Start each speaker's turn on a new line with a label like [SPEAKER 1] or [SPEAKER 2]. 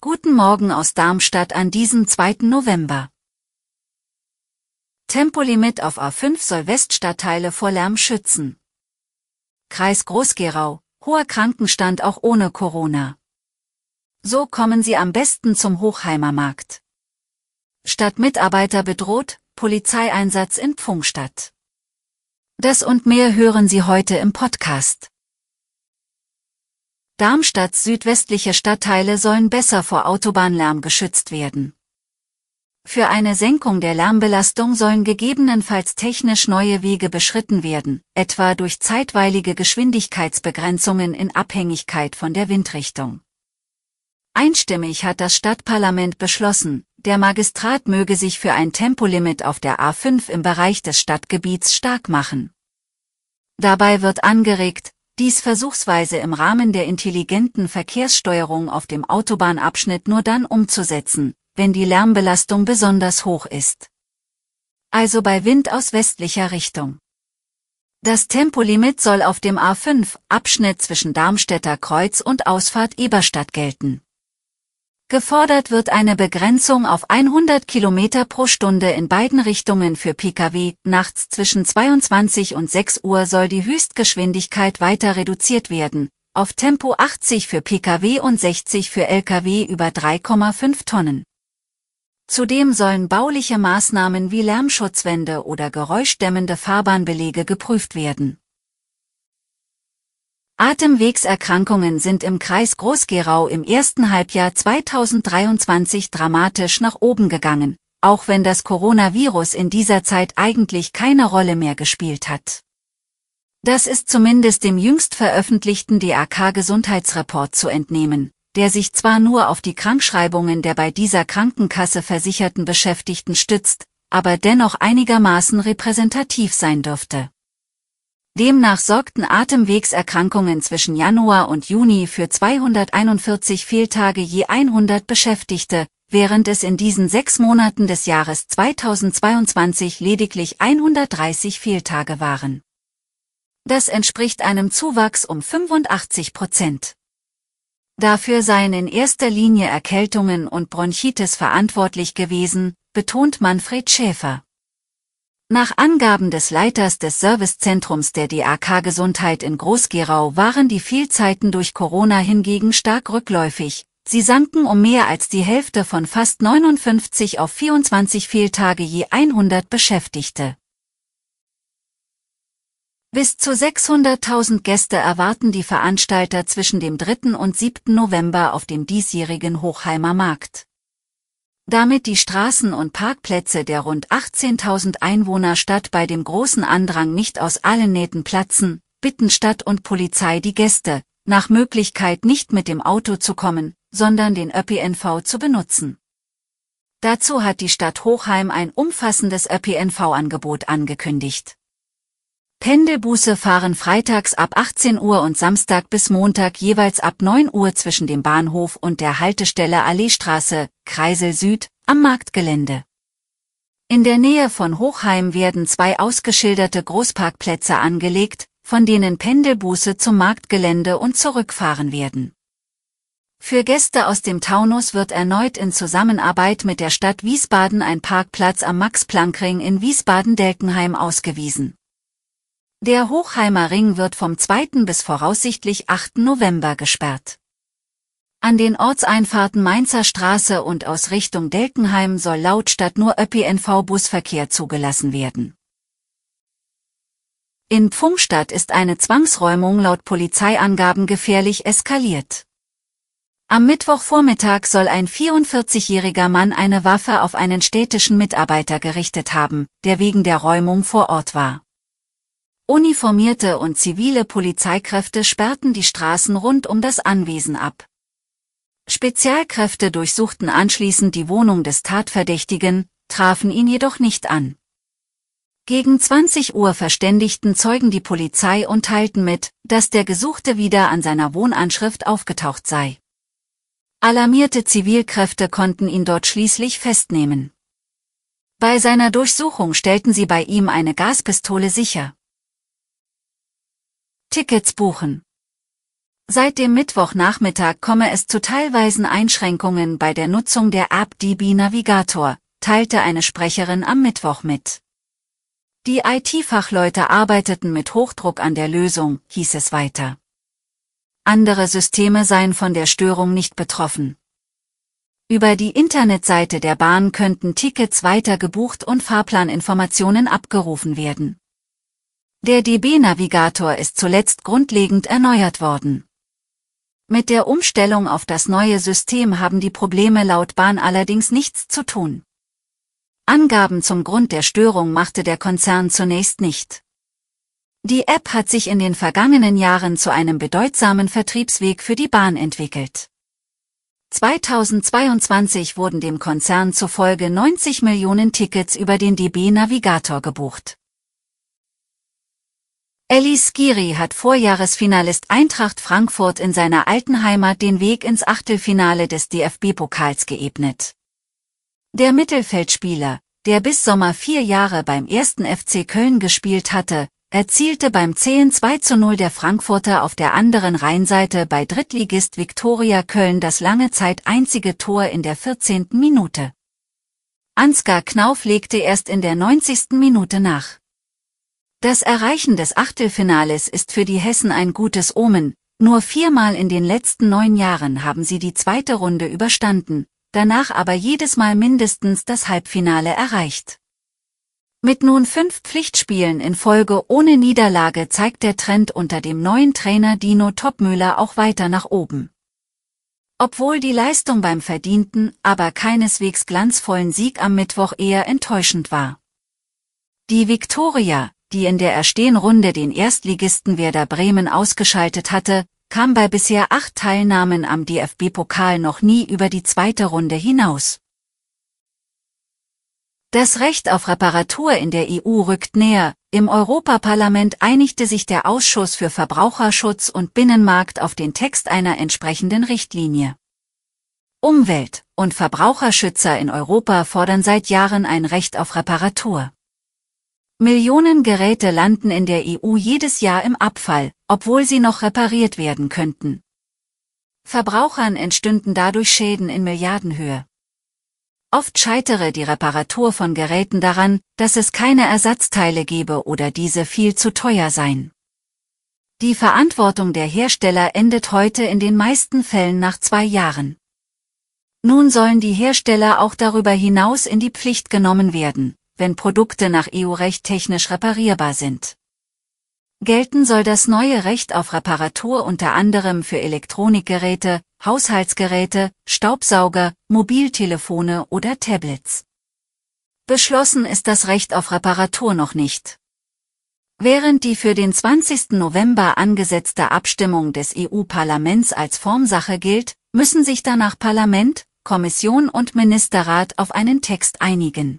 [SPEAKER 1] Guten Morgen aus Darmstadt an diesem 2. November. Tempolimit auf A5 soll Weststadtteile vor Lärm schützen. Kreis Groß-Gerau, hoher Krankenstand auch ohne Corona. So kommen Sie am besten zum Hochheimer Markt. Stadt Mitarbeiter bedroht, Polizeieinsatz in Pfungstadt. Das und mehr hören Sie heute im Podcast. Darmstadts südwestliche Stadtteile sollen besser vor Autobahnlärm geschützt werden. Für eine Senkung der Lärmbelastung sollen gegebenenfalls technisch neue Wege beschritten werden, etwa durch zeitweilige Geschwindigkeitsbegrenzungen in Abhängigkeit von der Windrichtung. Einstimmig hat das Stadtparlament beschlossen, der Magistrat möge sich für ein Tempolimit auf der A5 im Bereich des Stadtgebiets stark machen. Dabei wird angeregt, dies versuchsweise im Rahmen der intelligenten Verkehrssteuerung auf dem Autobahnabschnitt nur dann umzusetzen, wenn die Lärmbelastung besonders hoch ist. Also bei Wind aus westlicher Richtung. Das Tempolimit soll auf dem A5 Abschnitt zwischen Darmstädter Kreuz und Ausfahrt Eberstadt gelten. Gefordert wird eine Begrenzung auf 100 km pro Stunde in beiden Richtungen für Pkw. Nachts zwischen 22 und 6 Uhr soll die Höchstgeschwindigkeit weiter reduziert werden, auf Tempo 80 für Pkw und 60 für Lkw über 3,5 Tonnen. Zudem sollen bauliche Maßnahmen wie Lärmschutzwände oder geräuschdämmende Fahrbahnbelege geprüft werden. Atemwegserkrankungen sind im Kreis Groß-Gerau im ersten Halbjahr 2023 dramatisch nach oben gegangen, auch wenn das Coronavirus in dieser Zeit eigentlich keine Rolle mehr gespielt hat. Das ist zumindest dem jüngst veröffentlichten DAK-Gesundheitsreport zu entnehmen, der sich zwar nur auf die Krankschreibungen der bei dieser Krankenkasse versicherten Beschäftigten stützt, aber dennoch einigermaßen repräsentativ sein dürfte. Demnach sorgten Atemwegserkrankungen zwischen Januar und Juni für 241 Fehltage je 100 Beschäftigte, während es in diesen sechs Monaten des Jahres 2022 lediglich 130 Fehltage waren. Das entspricht einem Zuwachs um 85 Prozent. Dafür seien in erster Linie Erkältungen und Bronchitis verantwortlich gewesen, betont Manfred Schäfer. Nach Angaben des Leiters des Servicezentrums der DAK Gesundheit in Groß-Gerau waren die Fehlzeiten durch Corona hingegen stark rückläufig. Sie sanken um mehr als die Hälfte von fast 59 auf 24 Fehltage je 100 Beschäftigte. Bis zu 600.000 Gäste erwarten die Veranstalter zwischen dem 3. und 7. November auf dem diesjährigen Hochheimer Markt. Damit die Straßen und Parkplätze der rund 18.000 Einwohnerstadt bei dem großen Andrang nicht aus allen Nähten platzen, bitten Stadt und Polizei die Gäste, nach Möglichkeit nicht mit dem Auto zu kommen, sondern den ÖPNV zu benutzen. Dazu hat die Stadt Hochheim ein umfassendes ÖPNV-Angebot angekündigt. Pendelbusse fahren freitags ab 18 Uhr und Samstag bis Montag jeweils ab 9 Uhr zwischen dem Bahnhof und der Haltestelle Alleestraße, Kreisel Süd, am Marktgelände. In der Nähe von Hochheim werden zwei ausgeschilderte Großparkplätze angelegt, von denen Pendelbusse zum Marktgelände und zurückfahren werden. Für Gäste aus dem Taunus wird erneut in Zusammenarbeit mit der Stadt Wiesbaden ein Parkplatz am Max-Planck-Ring in Wiesbaden-Delkenheim ausgewiesen. Der Hochheimer Ring wird vom 2. bis voraussichtlich 8. November gesperrt. An den Ortseinfahrten Mainzer Straße und aus Richtung Delkenheim soll laut Stadt nur ÖPNV-Busverkehr zugelassen werden. In Pfungstadt ist eine Zwangsräumung laut Polizeiangaben gefährlich eskaliert. Am Mittwochvormittag soll ein 44-jähriger Mann eine Waffe auf einen städtischen Mitarbeiter gerichtet haben, der wegen der Räumung vor Ort war. Uniformierte und zivile Polizeikräfte sperrten die Straßen rund um das Anwesen ab. Spezialkräfte durchsuchten anschließend die Wohnung des Tatverdächtigen, trafen ihn jedoch nicht an. Gegen 20 Uhr verständigten Zeugen die Polizei und teilten mit, dass der Gesuchte wieder an seiner Wohnanschrift aufgetaucht sei. Alarmierte Zivilkräfte konnten ihn dort schließlich festnehmen. Bei seiner Durchsuchung stellten sie bei ihm eine Gaspistole sicher. Tickets buchen. Seit dem Mittwochnachmittag komme es zu teilweisen Einschränkungen bei der Nutzung der App DB Navigator, teilte eine Sprecherin am Mittwoch mit. Die IT-Fachleute arbeiteten mit Hochdruck an der Lösung, hieß es weiter. Andere Systeme seien von der Störung nicht betroffen. Über die Internetseite der Bahn könnten Tickets weiter gebucht und Fahrplaninformationen abgerufen werden. Der DB-Navigator ist zuletzt grundlegend erneuert worden. Mit der Umstellung auf das neue System haben die Probleme laut Bahn allerdings nichts zu tun. Angaben zum Grund der Störung machte der Konzern zunächst nicht. Die App hat sich in den vergangenen Jahren zu einem bedeutsamen Vertriebsweg für die Bahn entwickelt. 2022 wurden dem Konzern zufolge 90 Millionen Tickets über den DB Navigator gebucht. Ellis Skiri hat Vorjahresfinalist Eintracht Frankfurt in seiner alten Heimat den Weg ins Achtelfinale des DFB-Pokals geebnet. Der Mittelfeldspieler, der bis Sommer vier Jahre beim ersten FC Köln gespielt hatte, erzielte beim 10 2 zu 0 der Frankfurter auf der anderen Rheinseite bei Drittligist Viktoria Köln das lange Zeit einzige Tor in der 14. Minute. Ansgar Knauf legte erst in der 90. Minute nach. Das Erreichen des Achtelfinales ist für die Hessen ein gutes Omen, nur viermal in den letzten neun Jahren haben sie die zweite Runde überstanden, danach aber jedes Mal mindestens das Halbfinale erreicht. Mit nun fünf Pflichtspielen in Folge ohne Niederlage zeigt der Trend unter dem neuen Trainer Dino Topmüller auch weiter nach oben. Obwohl die Leistung beim verdienten, aber keineswegs glanzvollen Sieg am Mittwoch eher enttäuschend war. Die Viktoria, die in der erstehen Runde den Erstligisten Werder Bremen ausgeschaltet hatte, kam bei bisher acht Teilnahmen am DFB-Pokal noch nie über die zweite Runde hinaus. Das Recht auf Reparatur in der EU rückt näher. Im Europaparlament einigte sich der Ausschuss für Verbraucherschutz und Binnenmarkt auf den Text einer entsprechenden Richtlinie. Umwelt- und Verbraucherschützer in Europa fordern seit Jahren ein Recht auf Reparatur. Millionen Geräte landen in der EU jedes Jahr im Abfall, obwohl sie noch repariert werden könnten. Verbrauchern entstünden dadurch Schäden in Milliardenhöhe. Oft scheitere die Reparatur von Geräten daran, dass es keine Ersatzteile gebe oder diese viel zu teuer seien. Die Verantwortung der Hersteller endet heute in den meisten Fällen nach zwei Jahren. Nun sollen die Hersteller auch darüber hinaus in die Pflicht genommen werden, wenn Produkte nach EU-Recht technisch reparierbar sind. Gelten soll das neue Recht auf Reparatur unter anderem für Elektronikgeräte, Haushaltsgeräte, Staubsauger, Mobiltelefone oder Tablets. Beschlossen ist das Recht auf Reparatur noch nicht. Während die für den 20. November angesetzte Abstimmung des EU-Parlaments als Formsache gilt, müssen sich danach Parlament, Kommission und Ministerrat auf einen Text einigen.